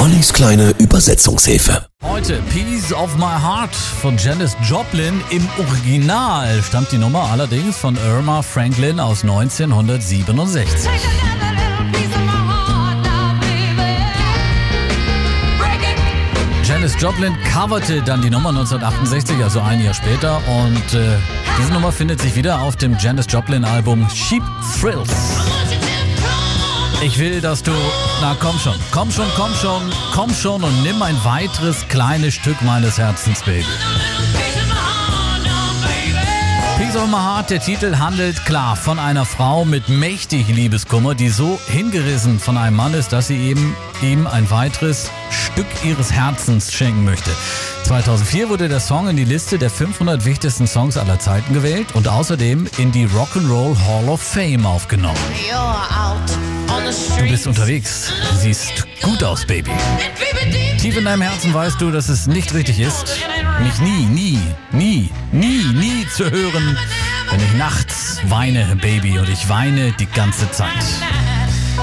Ollis kleine Übersetzungshilfe. Heute Piece of My Heart von Janis Joplin. Im Original stammt die Nummer allerdings von Irma Franklin aus 1967. Janis Joplin coverte dann die Nummer 1968, also ein Jahr später. Und äh, diese Nummer findet sich wieder auf dem Janis Joplin Album Sheep Thrills. Ich will, dass du, na komm schon, komm schon, komm schon, komm schon und nimm ein weiteres kleines Stück meines Herzens, Baby. Piece of My Heart, der Titel handelt klar von einer Frau mit mächtig Liebeskummer, die so hingerissen von einem Mann ist, dass sie eben ihm ein weiteres Stück ihres Herzens schenken möchte. 2004 wurde der Song in die Liste der 500 wichtigsten Songs aller Zeiten gewählt und außerdem in die Rock'n'Roll Hall of Fame aufgenommen. Du bist unterwegs, siehst gut aus, Baby. Tief in deinem Herzen weißt du, dass es nicht richtig ist, mich nie, nie, nie, nie, nie zu hören, wenn ich nachts weine, Baby, und ich weine die ganze Zeit.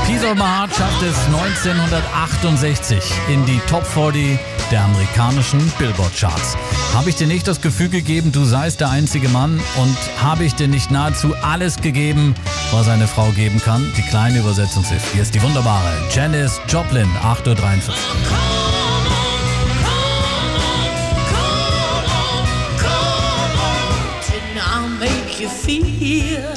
Piece of My Heart schafft es 1968 in die Top 40 der amerikanischen Billboard-Charts. Habe ich dir nicht das Gefühl gegeben, du seist der einzige Mann und habe ich dir nicht nahezu alles gegeben, was eine Frau geben kann? Die kleine Übersetzungshilfe. Hier ist die wunderbare Janice Joplin, 8.43 Uhr. Feel